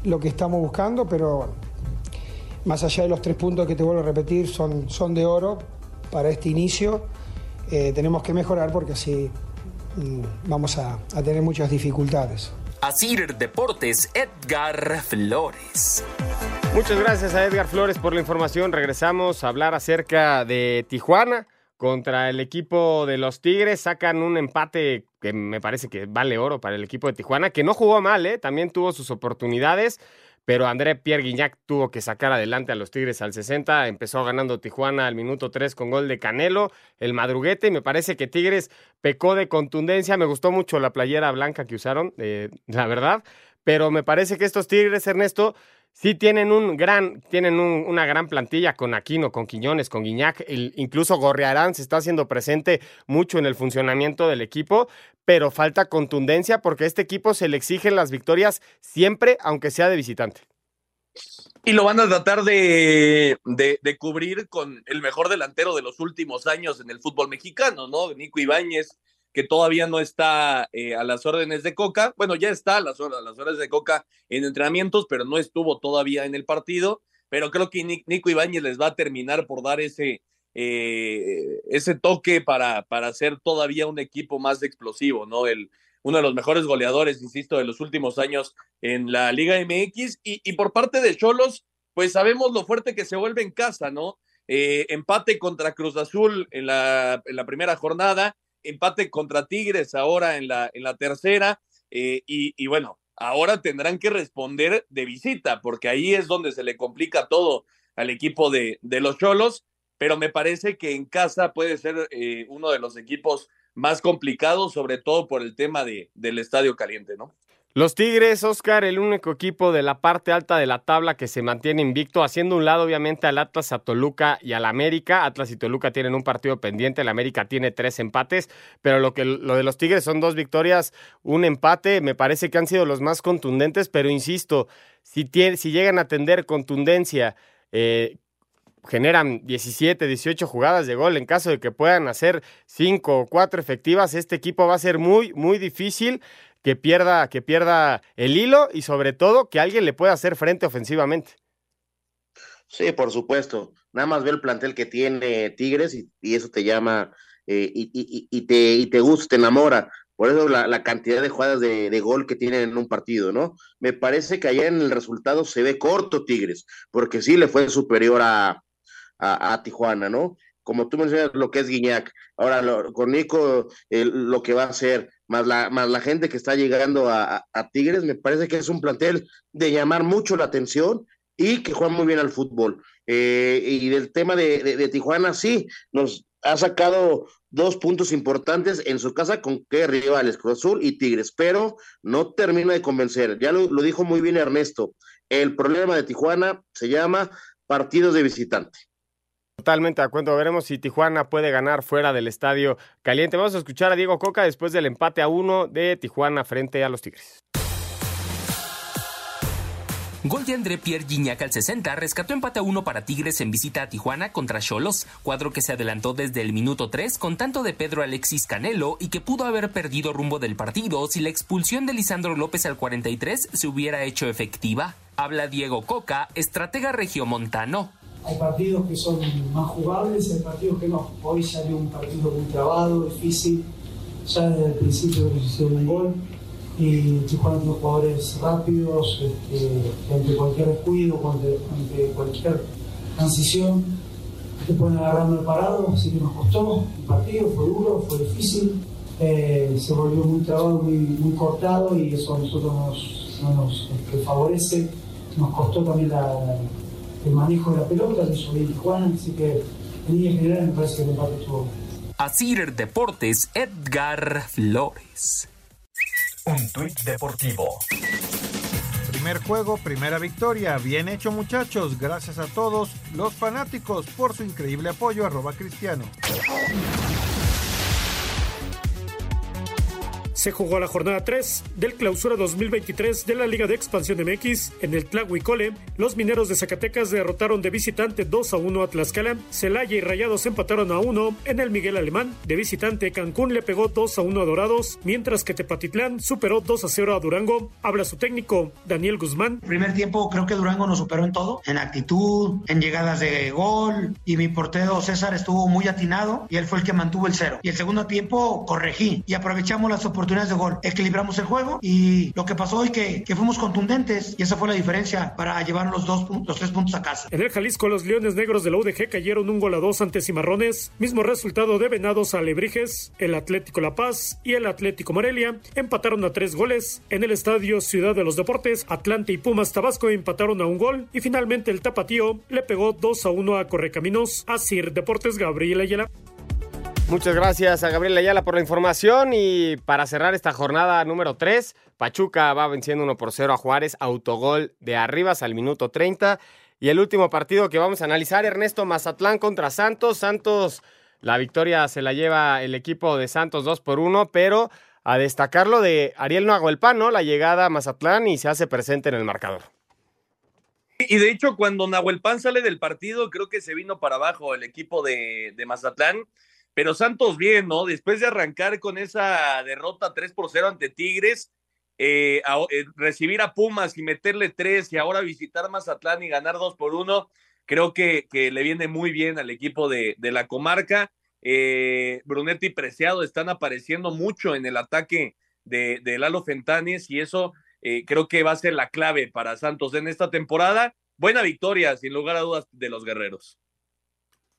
lo que estamos buscando, pero más allá de los tres puntos que te vuelvo a repetir, son, son de oro para este inicio. Eh, tenemos que mejorar porque así mm, vamos a, a tener muchas dificultades. Asir Deportes, Edgar Flores. Muchas gracias a Edgar Flores por la información. Regresamos a hablar acerca de Tijuana contra el equipo de los Tigres. Sacan un empate que me parece que vale oro para el equipo de Tijuana, que no jugó mal, ¿eh? también tuvo sus oportunidades, pero André Pierre Guignac tuvo que sacar adelante a los Tigres al 60. Empezó ganando Tijuana al minuto 3 con gol de Canelo, el madruguete. Y me parece que Tigres pecó de contundencia. Me gustó mucho la playera blanca que usaron, eh, la verdad. Pero me parece que estos Tigres, Ernesto, sí tienen un gran, tienen un, una gran plantilla con Aquino, con Quiñones, con Guiñac, incluso Gorriarán se está haciendo presente mucho en el funcionamiento del equipo, pero falta contundencia porque a este equipo se le exigen las victorias siempre, aunque sea de visitante. Y lo van a tratar de, de, de, cubrir con el mejor delantero de los últimos años en el fútbol mexicano, ¿no? Nico Ibáñez, que todavía no está eh, a las órdenes de Coca. Bueno, ya está a las, a las órdenes de Coca en entrenamientos, pero no estuvo todavía en el partido. Pero creo que Nico Ibáñez les va a terminar por dar ese, eh, ese toque para, para ser todavía un equipo más explosivo, ¿no? El, uno de los mejores goleadores, insisto, de los últimos años en la Liga MX. Y, y por parte de Cholos, pues sabemos lo fuerte que se vuelve en casa, ¿no? Eh, empate contra Cruz Azul en la, en la primera jornada, empate contra Tigres ahora en la, en la tercera, eh, y, bueno, ahora tendrán que responder de visita, porque ahí es donde se le complica todo al equipo de, de los Cholos, pero me parece que en casa puede ser eh, uno de los equipos más complicados, sobre todo por el tema de, del estadio caliente, ¿no? Los Tigres, Oscar, el único equipo de la parte alta de la tabla que se mantiene invicto, haciendo un lado obviamente al Atlas, a Toluca y al América. Atlas y Toluca tienen un partido pendiente, el América tiene tres empates, pero lo, que, lo de los Tigres son dos victorias, un empate, me parece que han sido los más contundentes, pero insisto, si, llegan a tener contundencia, eh, generan 17, 18 jugadas de gol. En caso de que puedan hacer 5 o 4 efectivas, este equipo va a ser muy, muy difícil que pierda, que pierda el hilo y sobre todo que alguien le pueda hacer frente ofensivamente. Sí, por supuesto. Nada más ve el plantel que tiene Tigres y, eso te llama eh, y, te, y te gusta, te enamora. Por eso la, cantidad de jugadas de, gol que tienen en un partido, ¿no? Me parece que allá en el resultado se ve corto Tigres, porque sí le fue superior a, a, Tijuana, ¿no? Como tú mencionas lo que es Guiñac, ahora con Nico eh, lo que va a hacer, más la, más la gente que está llegando a, a, Tigres, me parece que es un plantel de llamar mucho la atención y que juega muy bien al fútbol. Eh, y del tema de, de, Tijuana, sí, nos ha sacado dos puntos importantes en su casa con qué rivales, Cruz Azul y Tigres, pero no termina de convencer. Ya lo, lo dijo muy bien Ernesto, el problema de Tijuana se llama partidos de visitante. Totalmente de acuerdo. Veremos si Tijuana puede ganar fuera del estadio caliente. Vamos a escuchar a Diego Coca después del empate a uno de Tijuana frente a los Tigres. Gol de André Pierre Gignac al 60 rescató empate a uno para Tigres en visita a Tijuana contra Cholos, cuadro que se adelantó desde el minuto 3 con tanto de Pedro Alexis Canelo y que pudo haber perdido rumbo del partido si la expulsión de Lisandro López al 43 se hubiera hecho efectiva. Habla Diego Coca, estratega regiomontano. Hay partidos que son más jugables, hay partidos que no. Hoy salió un partido muy trabado, difícil. Ya desde el principio que hicieron un gol y Tijuana tiene jugadores rápidos, este, ante cualquier descuido, ante, cualquier transición, te pueden agarrando el parado, así que nos costó el partido, fue duro, fue difícil, eh, se volvió muy trabado, muy, cortado y eso a nosotros nos, no nos este, favorece, nos costó también el manejo de la pelota, lo hizo bien Tijuana, así que en línea general me parece que el empate estuvo Asir Deportes, Edgar Flores. Un tuit deportivo. Primer juego, primera victoria. Bien hecho muchachos. Gracias a todos los fanáticos por su increíble apoyo. Arroba Cristiano. Se jugó la jornada 3 del clausura 2023 de la Liga de Expansión MX. En el Tlahuicole, los mineros de Zacatecas derrotaron de visitante 2 a 1 a Tlaxcala. Celaya y Rayados empataron a 1 en el Miguel Alemán. De visitante, Cancún le pegó 2 a 1 a Dorados, mientras que Tepatitlán superó 2 a 0 a Durango. Habla su técnico, Daniel Guzmán. Primer tiempo creo que Durango nos superó en todo, en actitud, en llegadas de gol, y mi portero César estuvo muy atinado y él fue el que mantuvo el cero. Y el segundo tiempo corregí y aprovechamos las oportunidades de gol. Equilibramos el juego y lo que pasó hoy que, fuimos contundentes y esa fue la diferencia para llevar los dos los tres puntos a casa. En el Jalisco, los Leones Negros de la UDG cayeron un gol a dos ante Cimarrones. Mismo resultado de Venados a el Atlético La Paz y el Atlético Morelia empataron a tres goles. En el estadio Ciudad de los Deportes, Atlante y Pumas Tabasco empataron a un gol y finalmente el Tapatío le pegó 2 a 1 a Correcaminos. Sir Deportes Gabriel Ayala. Muchas gracias a Gabriel Ayala por la información y para cerrar esta jornada número 3, Pachuca va venciendo 1 por 0 a Juárez, autogol de Arribas al minuto 30 y el último partido que vamos a analizar, Ernesto Mazatlán contra Santos, Santos, la victoria se la lleva el equipo de Santos 2 por 1, pero a destacarlo de Ariel Nahuelpan, ¿no? La llegada a Mazatlán y se hace presente en el marcador. Y de hecho, cuando Nahuelpan sale del partido, creo que se vino para abajo el equipo de, de Mazatlán pero Santos bien, ¿no? Después de arrancar con esa derrota 3 por 0 ante Tigres, eh, eh, recibir a Pumas y meterle 3 y ahora visitar Mazatlán y ganar 2 por 1, creo que, le viene muy bien al equipo de, la comarca. Eh, Brunetti y Preciado están apareciendo mucho en el ataque de, de Lalo Fentanes y eso creo que va a ser la clave para Santos en esta temporada. Buena victoria, sin lugar a dudas, de los guerreros.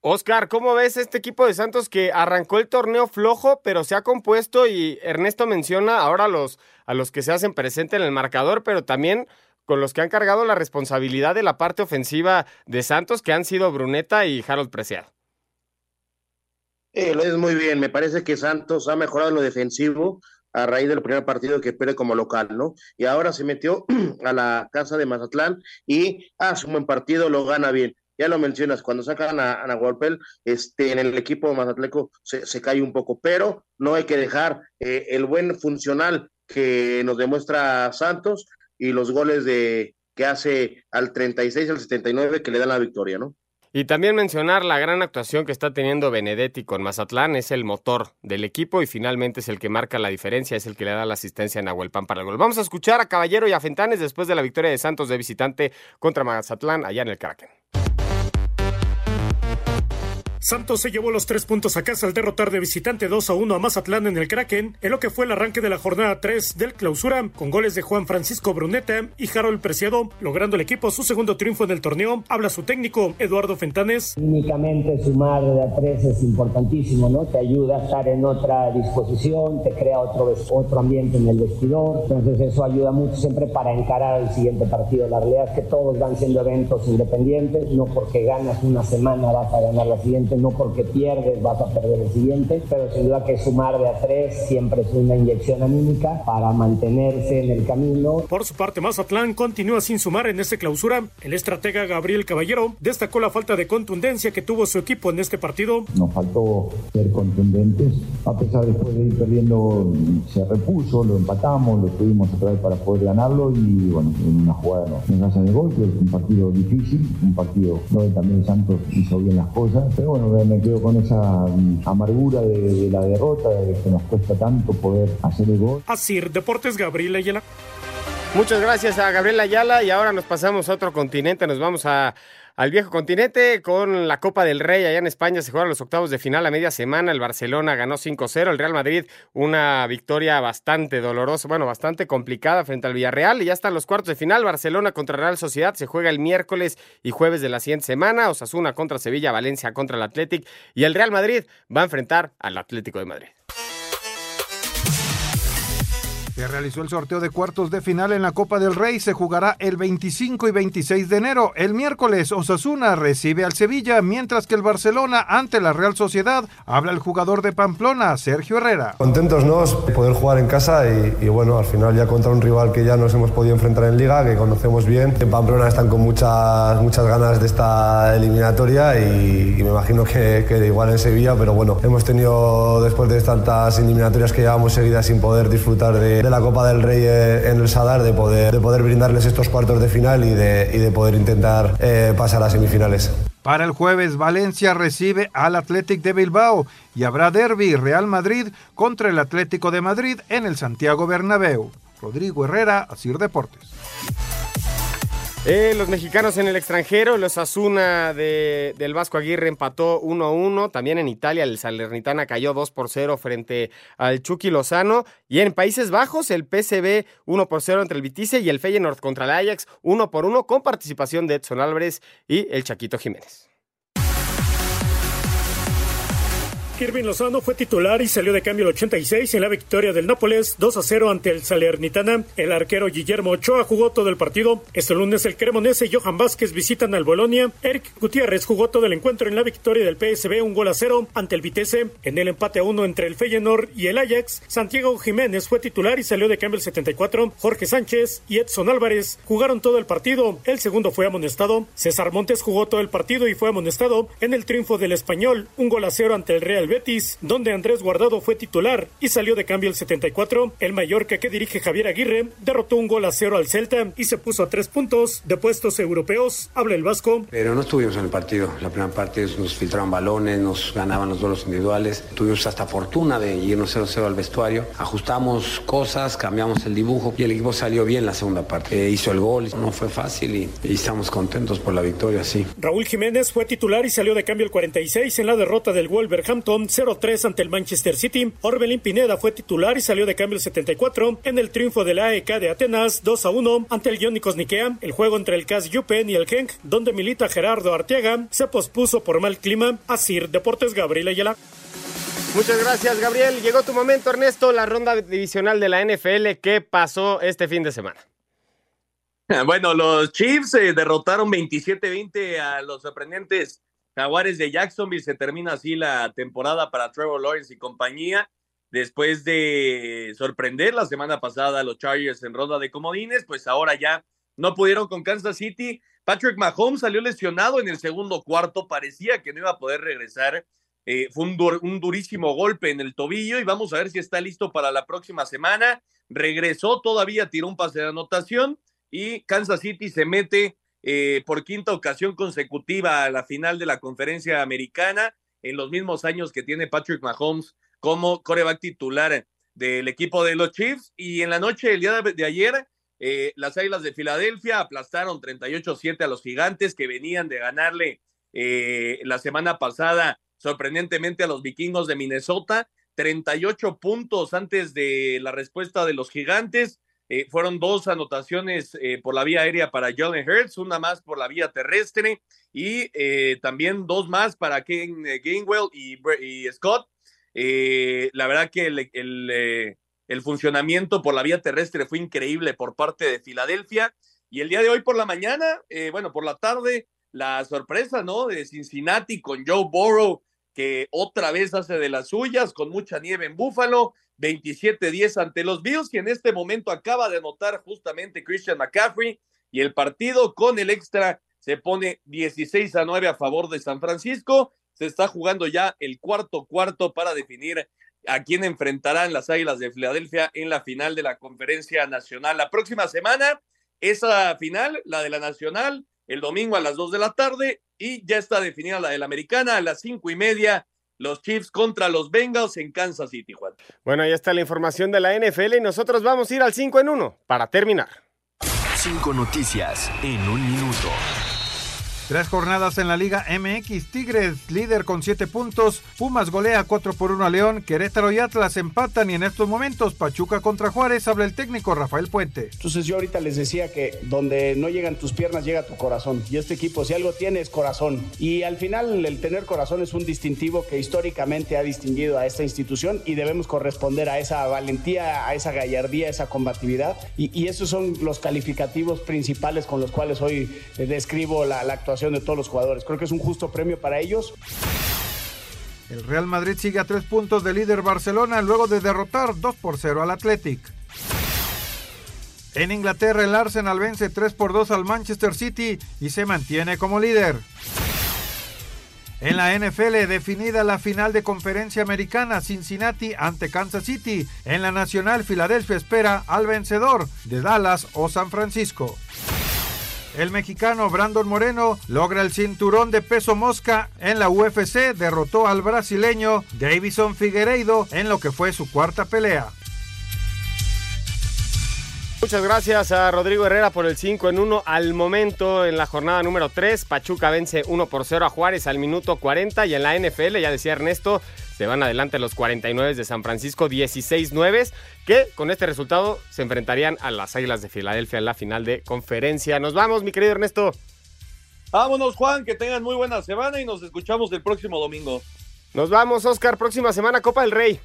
Oscar, ¿cómo ves este equipo de Santos que arrancó el torneo flojo, pero se ha compuesto y Ernesto menciona ahora a los, que se hacen presente en el marcador, pero también con los que han cargado la responsabilidad de la parte ofensiva de Santos, que han sido Bruneta y Harold Preciado? Eh, lo es muy bien, me parece que Santos ha mejorado en lo defensivo a raíz del primer partido que pierde como local, ¿no? Y ahora se metió a la casa de Mazatlán y hace un buen partido, lo gana bien ya lo mencionas, cuando sacan a, a este, en el equipo Mazatleco se, cae un poco, pero no hay que dejar eh, el buen funcional que nos demuestra Santos y los goles de que hace al 36 al 79 que le dan la victoria, ¿no? Y también mencionar la gran actuación que está teniendo Benedetti con Mazatlán, es el motor del equipo y finalmente es el que marca la diferencia, es el que le da la asistencia a Nahuelpan para el gol. Vamos a escuchar a Caballero y a Fentanes después de la victoria de Santos de visitante contra Mazatlán allá en el Kraken. Santos se llevó los tres puntos a casa al derrotar de visitante 2 a 1 a Mazatlán en el Kraken, en lo que fue el arranque de la jornada 3 del clausura, con goles de Juan Francisco Bruneta y Harold Preciado, logrando el equipo su segundo triunfo en el torneo. Habla su técnico, Eduardo Fentanes. Únicamente sumar de a tres es importantísimo, ¿no? Te ayuda a estar en otra disposición, te crea otro, otro ambiente en el vestidor, entonces eso ayuda mucho siempre para encarar el siguiente partido. La realidad es que todos van siendo eventos independientes, no porque ganas una semana vas a ganar la siguiente no porque pierdes vas a perder el siguiente, pero sin duda que sumar de a tres siempre es una inyección anímica para mantenerse en el camino. Por su parte, Mazatlán continúa sin sumar en esta clausura. El estratega Gabriel Caballero destacó la falta de contundencia que tuvo su equipo en este partido. Nos faltó ser contundentes, a pesar después de ir perdiendo, se repuso, lo empatamos, lo tuvimos otra vez para poder ganarlo y bueno, en una jugada no, en casa de gol, que es un partido difícil, un partido donde también Santos hizo bien las cosas, pero bueno, me quedo con esa amargura de, de la derrota, de que nos cuesta tanto poder hacer el gol. Así, Deportes Gabriel Ayala. Muchas gracias a Gabriel Ayala y ahora nos pasamos a otro continente, nos vamos a, al viejo continente con la Copa del Rey allá en España. Se juegan los octavos de final a media semana, el Barcelona ganó 5-0, el Real Madrid una victoria bastante dolorosa, bueno, bastante complicada frente al Villarreal. Y ya están los cuartos de final, Barcelona contra Real Sociedad se juega el miércoles y jueves de la siguiente semana, Osasuna contra Sevilla, Valencia contra el Athletic y el Real Madrid va a enfrentar al Atlético de Madrid. Se realizó el sorteo de cuartos de final en la Copa del Rey. Se jugará el 25 y 26 de enero. El miércoles, Osasuna recibe al Sevilla, mientras que el Barcelona, ante la Real Sociedad, habla el jugador de Pamplona, Sergio Herrera. Contentos nos poder jugar en casa y, y, bueno, al final ya contra un rival que ya nos hemos podido enfrentar en Liga, que conocemos bien. En Pamplona están con muchas, muchas ganas de esta eliminatoria y, y me imagino que, que igual en Sevilla, pero bueno, hemos tenido después de tantas eliminatorias que llevamos seguidas sin poder disfrutar de, de la Copa del Rey en el Sadar, de poder, de poder brindarles estos cuartos de final y de, y de poder intentar eh, pasar a semifinales. Para el jueves, Valencia recibe al Athletic de Bilbao y habrá derby Real Madrid contra el Atlético de Madrid en el Santiago Bernabéu. Rodrigo Herrera, Asir Deportes. Eh, los mexicanos en el extranjero, los Asuna de, del Vasco Aguirre empató 1-1. También en Italia el Salernitana cayó 2 por 0 frente al Chucky Lozano. Y en Países Bajos el PSV 1 por 0 entre el Vitice y el Feyenoord contra el Ajax 1 por 1 con participación de Edson Álvarez y el Chaquito Jiménez. Irving Lozano fue titular y salió de cambio el 86 en la victoria del Nápoles 2 a 0 ante el Salernitana. El arquero Guillermo Ochoa jugó todo el partido. Este lunes el Cremonese y Johan Vázquez visitan al Bolonia. Eric Gutiérrez jugó todo el encuentro en la victoria del PSB un gol a 0 ante el Vitesse. En el empate a 1 entre el Feyenoord y el Ajax, Santiago Jiménez fue titular y salió de cambio el 74. Jorge Sánchez y Edson Álvarez jugaron todo el partido. El segundo fue amonestado. César Montes jugó todo el partido y fue amonestado en el triunfo del Español, un gol a 0 ante el Real Betis, donde Andrés Guardado fue titular y salió de cambio el 74. El Mallorca que dirige Javier Aguirre derrotó un gol a cero al Celta y se puso a tres puntos de puestos europeos. Habla el Vasco. Pero no estuvimos en el partido. La primera parte nos filtraban balones, nos ganaban los duelos individuales. Tuvimos hasta fortuna de irnos 0-0 al vestuario. Ajustamos cosas, cambiamos el dibujo y el equipo salió bien la segunda parte. Eh, hizo el gol, no fue fácil y, y estamos contentos por la victoria, sí. Raúl Jiménez fue titular y salió de cambio el 46 en la derrota del Wolverhampton 0-3 ante el Manchester City. Orbelín Pineda fue titular y salió de cambio el 74 en el triunfo del AEK de Atenas 2-1 ante el Iónicos Nikea. El juego entre el CAS Yupen y el Genk, donde milita Gerardo Arteaga, se pospuso por mal clima. Así, Deportes Gabriel Ayala. Muchas gracias, Gabriel. Llegó tu momento, Ernesto, la ronda divisional de la NFL. ¿Qué pasó este fin de semana? Bueno, los Chiefs eh, derrotaron 27-20 a los sorprendentes Jaguares de Jacksonville. Se termina así la temporada para Trevor Lawrence y compañía. Después de sorprender la semana pasada a los Chargers en ronda de comodines, pues ahora ya no pudieron con Kansas City. Patrick Mahomes salió lesionado en el segundo cuarto, parecía que no iba a poder regresar. Eh, fue un, un, durísimo golpe en el tobillo y vamos a ver si está listo para la próxima semana. Regresó todavía, tiró un pase de anotación y Kansas City se mete eh, por quinta ocasión consecutiva a la final de la conferencia americana en los mismos años que tiene Patrick Mahomes como coreback titular del equipo de los Chiefs. Y en la noche, el día de ayer, eh, las Águilas de Filadelfia aplastaron 38-7 a los gigantes que venían de ganarle eh, la semana pasada sorprendentemente a los vikingos de Minnesota. 38 puntos antes de la respuesta de los gigantes. Eh, fueron dos anotaciones eh, por la vía aérea para Jalen Hurts, una más por la vía terrestre y eh, también dos más para Ken Gainwell y, y Scott. la verdad que el, funcionamiento por la vía terrestre fue increíble por parte de Filadelfia. Y el día de hoy por la mañana, bueno, por la tarde, la sorpresa, ¿no? De Cincinnati con Joe Burrow que otra vez hace de las suyas con mucha nieve en Búfalo, 27-10 ante los Bills, que en este momento acaba de anotar justamente Christian McCaffrey, y el partido con el extra se pone 16 a 9 a favor de San Francisco. Se está jugando ya el cuarto cuarto para definir a quién enfrentarán las Águilas de Filadelfia en la final de la Conferencia Nacional. La próxima semana, esa final, la de la Nacional, el domingo a las 2 de la tarde y ya está definida la de la Americana a las cinco y media. Los Chiefs contra los Bengals en Kansas City, Juan. Bueno, ya está la información de la NFL y nosotros vamos a ir al 5 en 1 para terminar. Cinco noticias en un minuto. Tres jornadas en la Liga MX. Tigres líder con siete puntos. Pumas golea 4 por 1 a León. Querétaro y Atlas empatan y en estos momentos Pachuca contra Juárez habla el técnico Rafael Puente. Entonces yo ahorita les decía que donde no llegan tus piernas llega tu corazón. Y este equipo si algo tiene es corazón. Y al final el tener corazón es un distintivo que históricamente ha distinguido a esta institución y debemos corresponder a esa valentía, a esa gallardía, a esa combatividad. Y, y esos son los calificativos principales con los cuales hoy eh, describo la, la actuación de todos los jugadores. Creo que es un justo premio para ellos. El Real Madrid sigue a tres puntos de líder Barcelona luego de derrotar 2 por 0 al Athletic. En Inglaterra el Arsenal vence 3 por 2 al Manchester City y se mantiene como líder. En la NFL definida la final de conferencia americana Cincinnati ante Kansas City. En la nacional Filadelfia espera al vencedor de Dallas o San Francisco. El mexicano Brandon Moreno logra el cinturón de peso mosca en la UFC, derrotó al brasileño Davison Figueiredo en lo que fue su cuarta pelea. Muchas gracias a Rodrigo Herrera por el 5 en 1 al momento en la jornada número 3. Pachuca vence 1 por 0 a Juárez al minuto 40 y en la NFL, ya decía Ernesto, se van adelante los 49 de San Francisco 16-9, que con este resultado se enfrentarían a las Águilas de Filadelfia en la final de conferencia. Nos vamos, mi querido Ernesto. Vámonos, Juan, que tengan muy buena semana y nos escuchamos el próximo domingo. Nos vamos, Oscar, próxima semana Copa del Rey.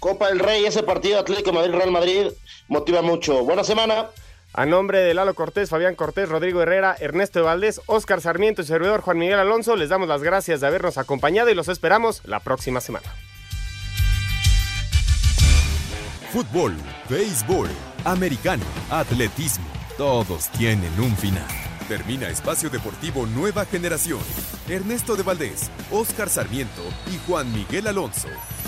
Copa del Rey, ese partido Atlético Madrid-Real Madrid motiva mucho. Buena semana. A nombre de Lalo Cortés, Fabián Cortés, Rodrigo Herrera, Ernesto Valdés, Óscar Sarmiento y servidor Juan Miguel Alonso, les damos las gracias de habernos acompañado y los esperamos la próxima semana. Fútbol, béisbol, americano, atletismo, todos tienen un final. Termina Espacio Deportivo Nueva Generación. Ernesto de Valdés, Óscar Sarmiento y Juan Miguel Alonso.